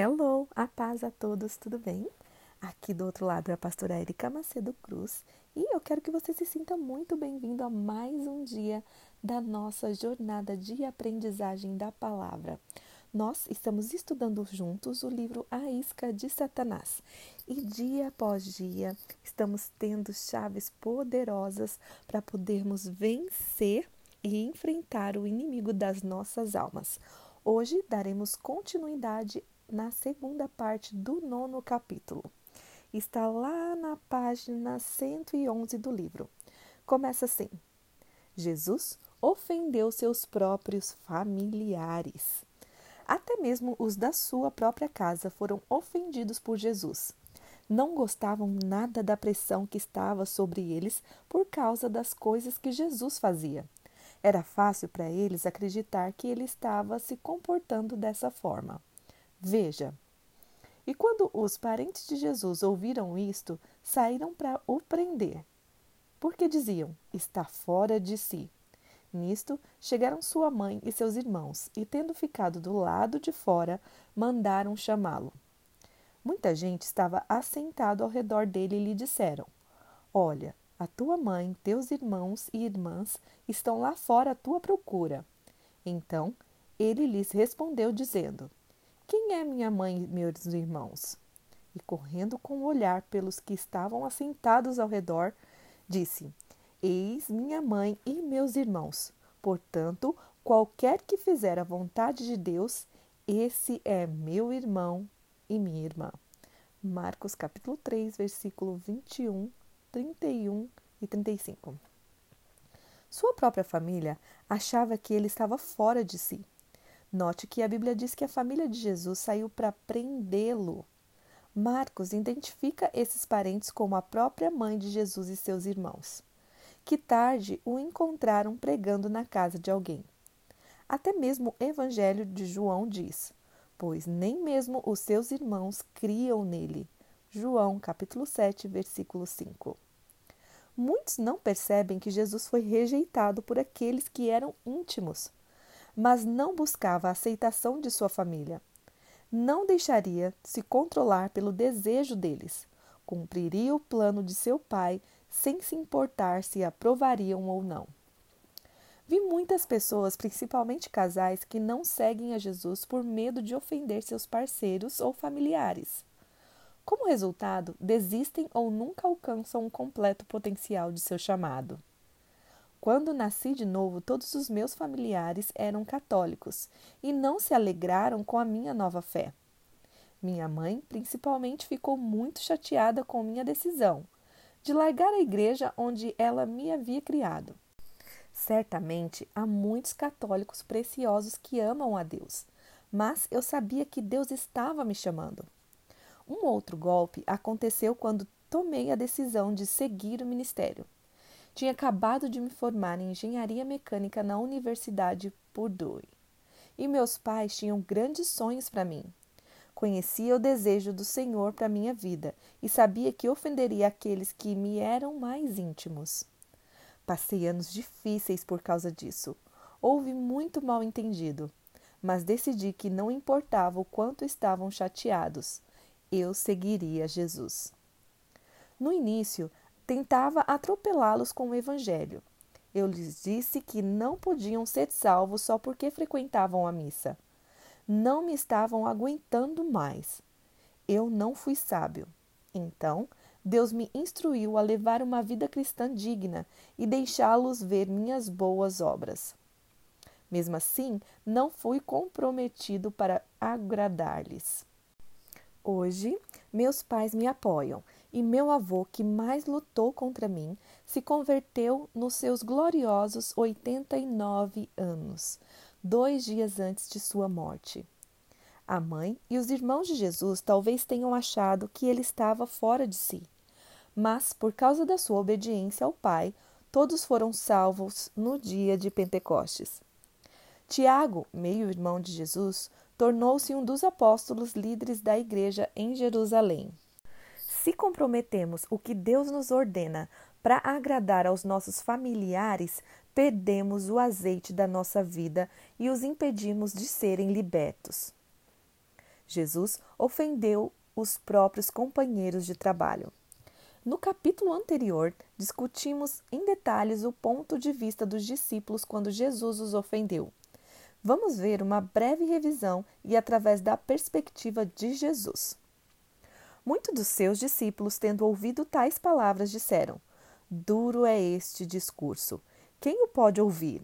Hello, a paz a todos, tudo bem? Aqui do outro lado é a pastora Erika Macedo Cruz e eu quero que você se sinta muito bem-vindo a mais um dia da nossa jornada de aprendizagem da palavra. Nós estamos estudando juntos o livro A Isca de Satanás e dia após dia estamos tendo chaves poderosas para podermos vencer e enfrentar o inimigo das nossas almas. Hoje daremos continuidade na segunda parte do nono capítulo. Está lá na página 111 do livro. Começa assim: Jesus ofendeu seus próprios familiares. Até mesmo os da sua própria casa foram ofendidos por Jesus. Não gostavam nada da pressão que estava sobre eles por causa das coisas que Jesus fazia. Era fácil para eles acreditar que ele estava se comportando dessa forma. Veja. E quando os parentes de Jesus ouviram isto, saíram para o prender. Porque diziam: está fora de si. Nisto chegaram sua mãe e seus irmãos, e tendo ficado do lado de fora, mandaram chamá-lo. Muita gente estava assentado ao redor dele e lhe disseram: Olha, a tua mãe, teus irmãos e irmãs estão lá fora à tua procura. Então ele lhes respondeu, dizendo: quem é minha mãe e meus irmãos? E correndo com o olhar pelos que estavam assentados ao redor, disse: Eis minha mãe e meus irmãos. Portanto, qualquer que fizer a vontade de Deus, esse é meu irmão e minha irmã. Marcos capítulo 3, versículo 21, 31 e 35. Sua própria família achava que ele estava fora de si. Note que a Bíblia diz que a família de Jesus saiu para prendê-lo. Marcos identifica esses parentes como a própria mãe de Jesus e seus irmãos, que tarde o encontraram pregando na casa de alguém. Até mesmo o Evangelho de João diz: Pois nem mesmo os seus irmãos criam nele. João capítulo 7, versículo 5. Muitos não percebem que Jesus foi rejeitado por aqueles que eram íntimos mas não buscava a aceitação de sua família. Não deixaria se controlar pelo desejo deles. Cumpriria o plano de seu pai sem se importar se aprovariam ou não. Vi muitas pessoas, principalmente casais, que não seguem a Jesus por medo de ofender seus parceiros ou familiares. Como resultado, desistem ou nunca alcançam o completo potencial de seu chamado. Quando nasci de novo, todos os meus familiares eram católicos e não se alegraram com a minha nova fé. Minha mãe, principalmente, ficou muito chateada com minha decisão de largar a igreja onde ela me havia criado. Certamente há muitos católicos preciosos que amam a Deus, mas eu sabia que Deus estava me chamando. Um outro golpe aconteceu quando tomei a decisão de seguir o ministério. Tinha acabado de me formar em engenharia mecânica na Universidade Purdue. E meus pais tinham grandes sonhos para mim. Conhecia o desejo do Senhor para minha vida e sabia que ofenderia aqueles que me eram mais íntimos. Passei anos difíceis por causa disso. Houve muito mal entendido, mas decidi que não importava o quanto estavam chateados, eu seguiria Jesus. No início, tentava atropelá-los com o Evangelho. Eu lhes disse que não podiam ser salvos só porque frequentavam a missa. Não me estavam aguentando mais. Eu não fui sábio. Então, Deus me instruiu a levar uma vida cristã digna e deixá-los ver minhas boas obras. Mesmo assim, não fui comprometido para agradar-lhes. Hoje, meus pais me apoiam e meu avô, que mais lutou contra mim, se converteu nos seus gloriosos 89 anos, dois dias antes de sua morte. A mãe e os irmãos de Jesus talvez tenham achado que ele estava fora de si, mas por causa da sua obediência ao Pai, todos foram salvos no dia de Pentecostes. Tiago, meio-irmão de Jesus, tornou-se um dos apóstolos líderes da igreja em Jerusalém. Se comprometemos o que Deus nos ordena para agradar aos nossos familiares, perdemos o azeite da nossa vida e os impedimos de serem libertos. Jesus ofendeu os próprios companheiros de trabalho. No capítulo anterior, discutimos em detalhes o ponto de vista dos discípulos quando Jesus os ofendeu. Vamos ver uma breve revisão e através da perspectiva de Jesus. Muitos dos seus discípulos, tendo ouvido tais palavras, disseram: Duro é este discurso. Quem o pode ouvir?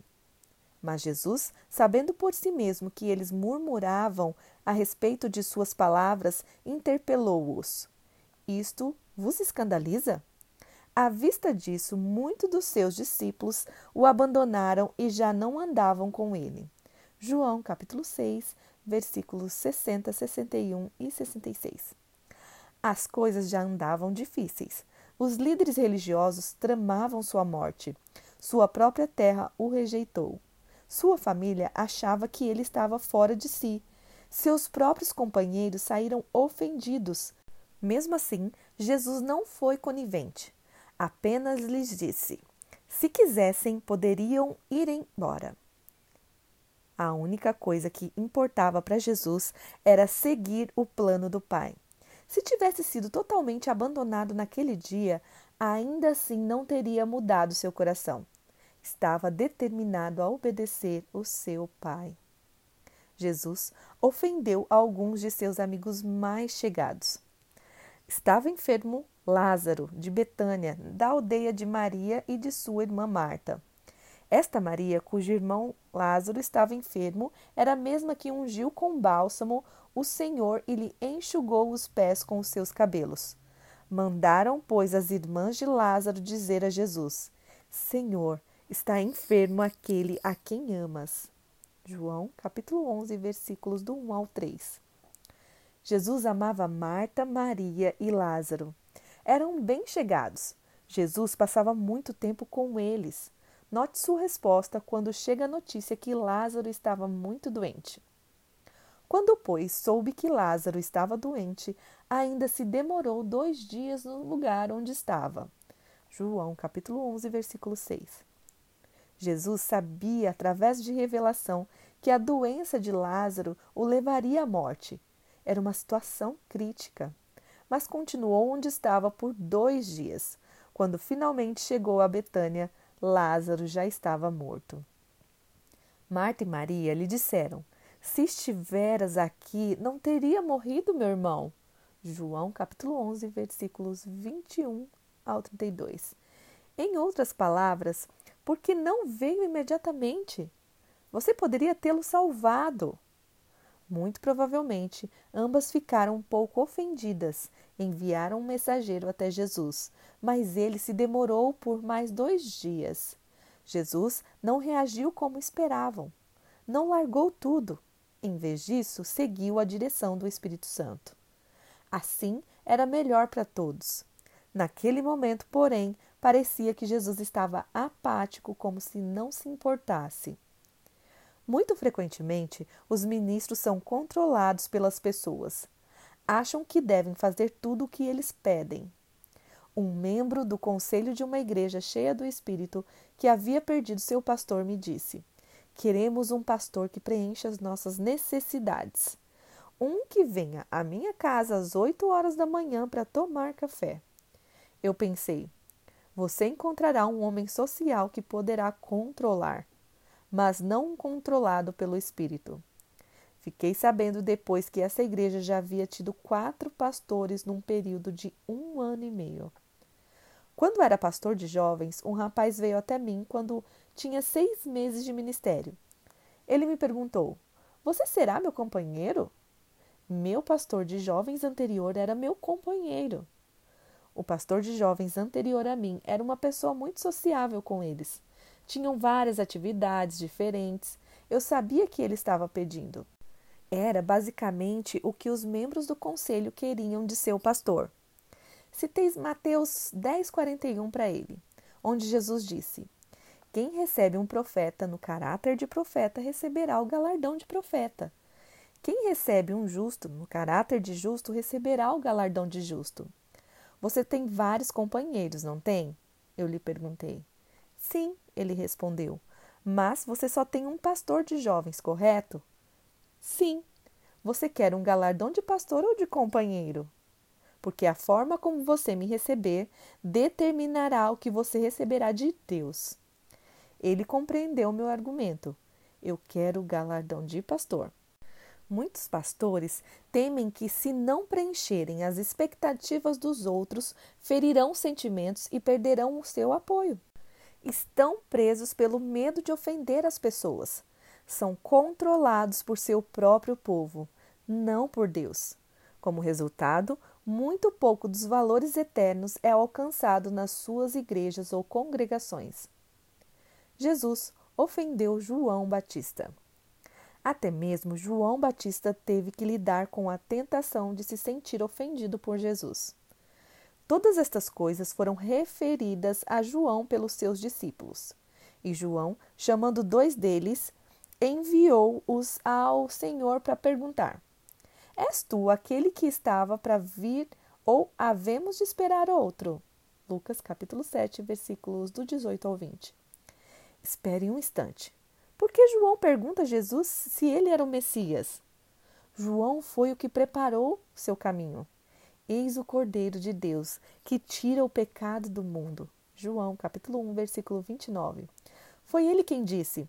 Mas Jesus, sabendo por si mesmo que eles murmuravam a respeito de suas palavras, interpelou-os: Isto vos escandaliza? À vista disso, muitos dos seus discípulos o abandonaram e já não andavam com ele. João capítulo 6, versículos 60, 61 e 66. As coisas já andavam difíceis. Os líderes religiosos tramavam sua morte. Sua própria terra o rejeitou. Sua família achava que ele estava fora de si. Seus próprios companheiros saíram ofendidos. Mesmo assim, Jesus não foi conivente. Apenas lhes disse: se quisessem, poderiam ir embora. A única coisa que importava para Jesus era seguir o plano do Pai. Se tivesse sido totalmente abandonado naquele dia, ainda assim não teria mudado seu coração. Estava determinado a obedecer o seu Pai. Jesus ofendeu alguns de seus amigos mais chegados. Estava enfermo Lázaro, de Betânia, da aldeia de Maria e de sua irmã Marta. Esta Maria, cujo irmão Lázaro estava enfermo, era a mesma que ungiu com bálsamo o Senhor e lhe enxugou os pés com os seus cabelos. Mandaram, pois, as irmãs de Lázaro dizer a Jesus: Senhor, está enfermo aquele a quem amas. João, capítulo 11, versículos do 1 ao 3. Jesus amava Marta, Maria e Lázaro. Eram bem chegados. Jesus passava muito tempo com eles. Note sua resposta quando chega a notícia que Lázaro estava muito doente. Quando, pois, soube que Lázaro estava doente, ainda se demorou dois dias no lugar onde estava. João capítulo 11, versículo 6. Jesus sabia, através de revelação, que a doença de Lázaro o levaria à morte. Era uma situação crítica. Mas continuou onde estava por dois dias. Quando finalmente chegou a Betânia, Lázaro já estava morto. Marta e Maria lhe disseram: Se estiveras aqui, não teria morrido meu irmão. João capítulo 11, versículos 21 ao 32. Em outras palavras, porque não veio imediatamente? Você poderia tê-lo salvado. Muito provavelmente, ambas ficaram um pouco ofendidas. Enviaram um mensageiro até Jesus, mas ele se demorou por mais dois dias. Jesus não reagiu como esperavam. Não largou tudo. Em vez disso, seguiu a direção do Espírito Santo. Assim, era melhor para todos. Naquele momento, porém, parecia que Jesus estava apático, como se não se importasse. Muito frequentemente, os ministros são controlados pelas pessoas. Acham que devem fazer tudo o que eles pedem. Um membro do conselho de uma igreja cheia do Espírito, que havia perdido seu pastor, me disse: Queremos um pastor que preencha as nossas necessidades. Um que venha à minha casa às oito horas da manhã para tomar café. Eu pensei: você encontrará um homem social que poderá controlar mas não controlado pelo Espírito. Fiquei sabendo depois que essa igreja já havia tido quatro pastores num período de um ano e meio. Quando era pastor de jovens, um rapaz veio até mim quando tinha seis meses de ministério. Ele me perguntou: Você será meu companheiro? Meu pastor de jovens anterior era meu companheiro. O pastor de jovens anterior a mim era uma pessoa muito sociável com eles. Tinham várias atividades diferentes. Eu sabia que ele estava pedindo. Era basicamente o que os membros do conselho queriam de seu pastor. Citei Mateus 10,41 para ele, onde Jesus disse: Quem recebe um profeta no caráter de profeta receberá o galardão de profeta. Quem recebe um justo no caráter de justo receberá o galardão de justo. Você tem vários companheiros, não tem? Eu lhe perguntei. Sim, ele respondeu. Mas você só tem um pastor de jovens, correto? Sim. Você quer um galardão de pastor ou de companheiro? Porque a forma como você me receber determinará o que você receberá de Deus. Ele compreendeu meu argumento. Eu quero o galardão de pastor. Muitos pastores temem que, se não preencherem as expectativas dos outros, ferirão sentimentos e perderão o seu apoio. Estão presos pelo medo de ofender as pessoas. São controlados por seu próprio povo, não por Deus. Como resultado, muito pouco dos valores eternos é alcançado nas suas igrejas ou congregações. Jesus ofendeu João Batista. Até mesmo João Batista teve que lidar com a tentação de se sentir ofendido por Jesus. Todas estas coisas foram referidas a João pelos seus discípulos. E João, chamando dois deles, enviou-os ao Senhor para perguntar: És tu aquele que estava para vir ou havemos de esperar outro? Lucas capítulo 7, versículos do 18 ao 20. Espere um instante. Por que João pergunta a Jesus se ele era o Messias? João foi o que preparou seu caminho. Eis o Cordeiro de Deus, que tira o pecado do mundo. João, capítulo 1, versículo 29. Foi ele quem disse: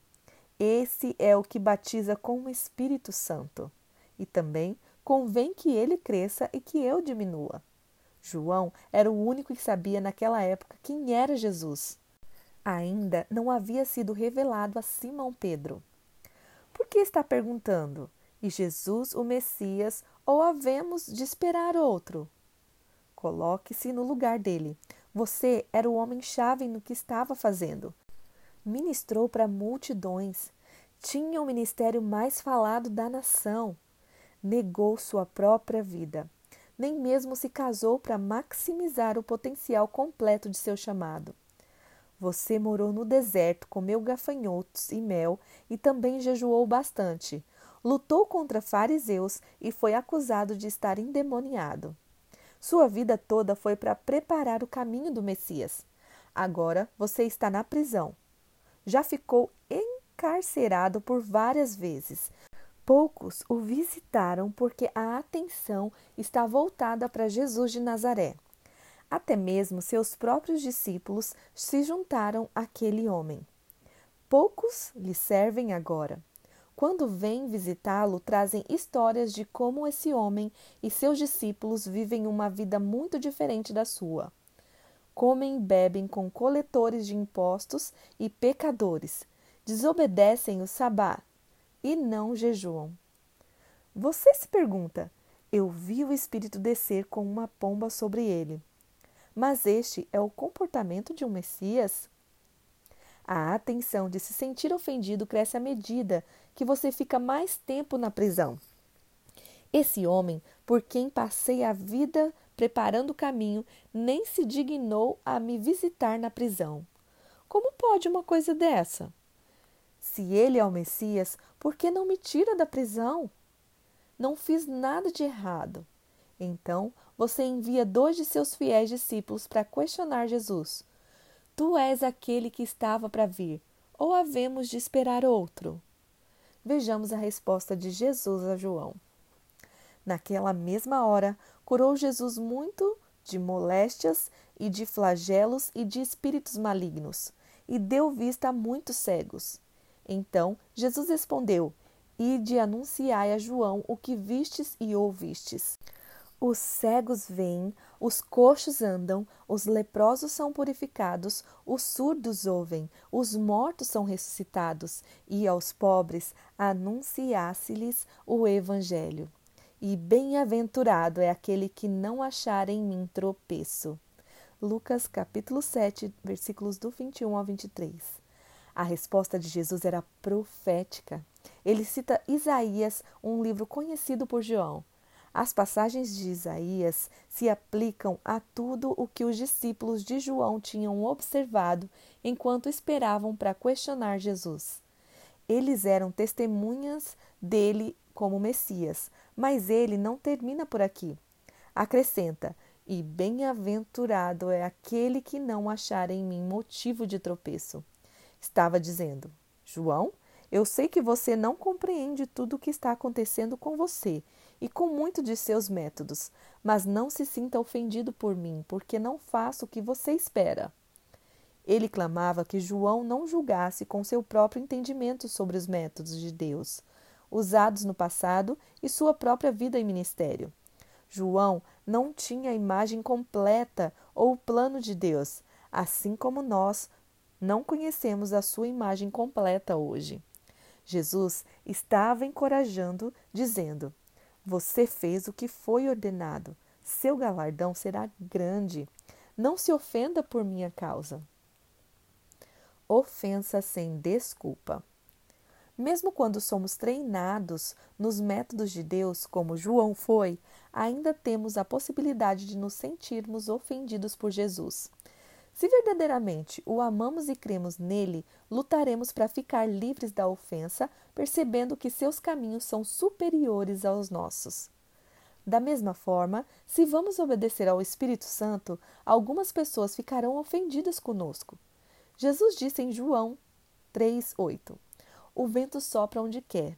Esse é o que batiza com o Espírito Santo. E também convém que ele cresça e que eu diminua. João era o único que sabia naquela época quem era Jesus ainda não havia sido revelado a Simão Pedro. Por que está perguntando? E Jesus, o Messias, ou havemos de esperar outro? Coloque-se no lugar dele. Você era o homem-chave no que estava fazendo. Ministrou para multidões. Tinha o ministério mais falado da nação. Negou sua própria vida. Nem mesmo se casou para maximizar o potencial completo de seu chamado. Você morou no deserto, comeu gafanhotos e mel e também jejuou bastante. Lutou contra fariseus e foi acusado de estar endemoniado. Sua vida toda foi para preparar o caminho do Messias. Agora você está na prisão. Já ficou encarcerado por várias vezes. Poucos o visitaram porque a atenção está voltada para Jesus de Nazaré. Até mesmo seus próprios discípulos se juntaram àquele homem. Poucos lhe servem agora. Quando vêm visitá-lo, trazem histórias de como esse homem e seus discípulos vivem uma vida muito diferente da sua. Comem e bebem com coletores de impostos e pecadores, desobedecem o sabá e não jejuam. Você se pergunta: eu vi o Espírito descer com uma pomba sobre ele. Mas este é o comportamento de um Messias? A atenção de se sentir ofendido cresce à medida que você fica mais tempo na prisão. Esse homem, por quem passei a vida preparando o caminho, nem se dignou a me visitar na prisão. Como pode uma coisa dessa? Se ele é o Messias, por que não me tira da prisão? Não fiz nada de errado. Então você envia dois de seus fiéis discípulos para questionar Jesus: Tu és aquele que estava para vir, ou havemos de esperar outro? Vejamos a resposta de Jesus a João. Naquela mesma hora, curou Jesus muito de moléstias e de flagelos e de espíritos malignos, e deu vista a muitos cegos. Então Jesus respondeu: Ide anunciai a João o que vistes e ouvistes. Os cegos veem, os coxos andam, os leprosos são purificados, os surdos ouvem, os mortos são ressuscitados, e aos pobres anunciasse-lhes o Evangelho. E bem-aventurado é aquele que não achar em mim tropeço. Lucas capítulo 7, versículos do 21 ao 23. A resposta de Jesus era profética. Ele cita Isaías, um livro conhecido por João. As passagens de Isaías se aplicam a tudo o que os discípulos de João tinham observado enquanto esperavam para questionar Jesus. Eles eram testemunhas dele como Messias, mas ele não termina por aqui. Acrescenta: E bem-aventurado é aquele que não achar em mim motivo de tropeço. Estava dizendo: João, Eu sei que você não compreende tudo o que está acontecendo com você e com muito de seus métodos, mas não se sinta ofendido por mim, porque não faço o que você espera. Ele clamava que João não julgasse com seu próprio entendimento sobre os métodos de Deus, usados no passado e sua própria vida e ministério. João não tinha a imagem completa ou o plano de Deus, assim como nós não conhecemos a sua imagem completa hoje. Jesus estava encorajando, dizendo: Você fez o que foi ordenado, seu galardão será grande. Não se ofenda por minha causa. Ofensa sem desculpa. Mesmo quando somos treinados nos métodos de Deus, como João foi, ainda temos a possibilidade de nos sentirmos ofendidos por Jesus. Se verdadeiramente o amamos e cremos nele, lutaremos para ficar livres da ofensa, percebendo que seus caminhos são superiores aos nossos. Da mesma forma, se vamos obedecer ao Espírito Santo, algumas pessoas ficarão ofendidas conosco. Jesus disse em João 3:8: o vento sopra onde quer.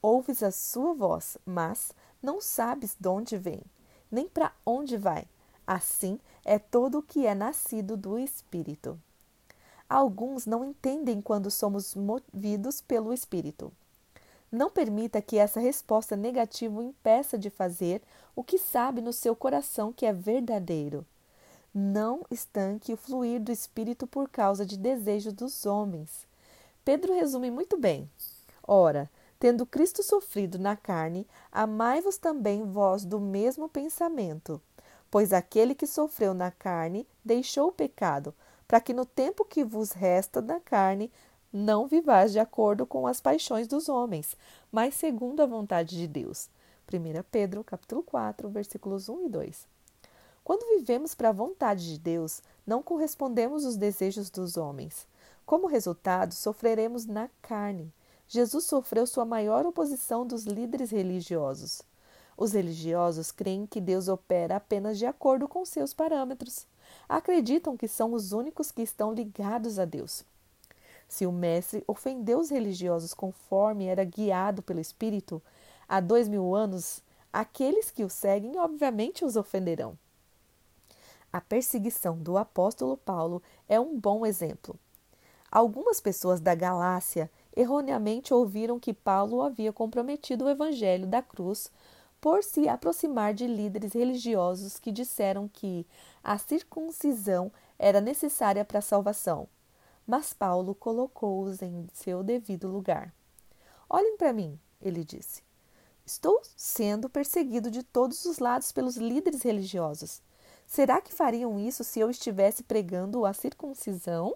Ouves a sua voz, mas não sabes de onde vem, nem para onde vai. Assim é todo o que é nascido do Espírito. Alguns não entendem quando somos movidos pelo Espírito. Não permita que essa resposta negativa o impeça de fazer o que sabe no seu coração que é verdadeiro. Não estanque o fluir do Espírito por causa de desejos dos homens. Pedro resume muito bem. Ora, tendo Cristo sofrido na carne, amai-vos também vós do mesmo pensamento. Pois aquele que sofreu na carne deixou o pecado, para que no tempo que vos resta na carne não vivais de acordo com as paixões dos homens, mas segundo a vontade de Deus. 1 Pedro, capítulo 4, versículos 1 e 2. Quando vivemos para a vontade de Deus, não correspondemos aos desejos dos homens. Como resultado, sofreremos na carne. Jesus sofreu sua maior oposição dos líderes religiosos. Os religiosos creem que Deus opera apenas de acordo com seus parâmetros. Acreditam que são os únicos que estão ligados a Deus. Se o Mestre ofendeu os religiosos conforme era guiado pelo Espírito, há dois mil anos, aqueles que o seguem obviamente os ofenderão. A perseguição do apóstolo Paulo é um bom exemplo. Algumas pessoas da Galácia erroneamente ouviram que Paulo havia comprometido o evangelho da cruz por se aproximar de líderes religiosos que disseram que a circuncisão era necessária para a salvação. Mas Paulo colocou-os em seu devido lugar. Olhem para mim, ele disse. Estou sendo perseguido de todos os lados pelos líderes religiosos. Será que fariam isso se eu estivesse pregando a circuncisão?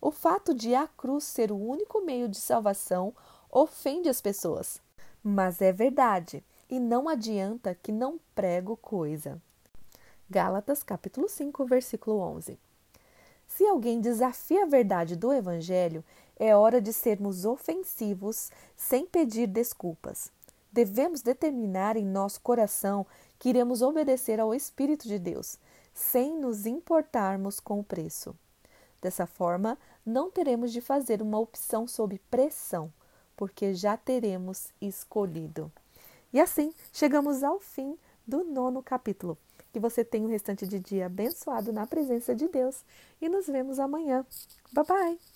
O fato de a cruz ser o único meio de salvação ofende as pessoas. Mas é verdade, e não adianta que não prego coisa. Gálatas capítulo 5, versículo 11. Se alguém desafia a verdade do evangelho, é hora de sermos ofensivos sem pedir desculpas. Devemos determinar em nosso coração que iremos obedecer ao Espírito de Deus, sem nos importarmos com o preço. Dessa forma, não teremos de fazer uma opção sob pressão, porque já teremos escolhido. E assim, chegamos ao fim do nono capítulo. Que você tenha o um restante de dia abençoado na presença de Deus e nos vemos amanhã. Bye bye!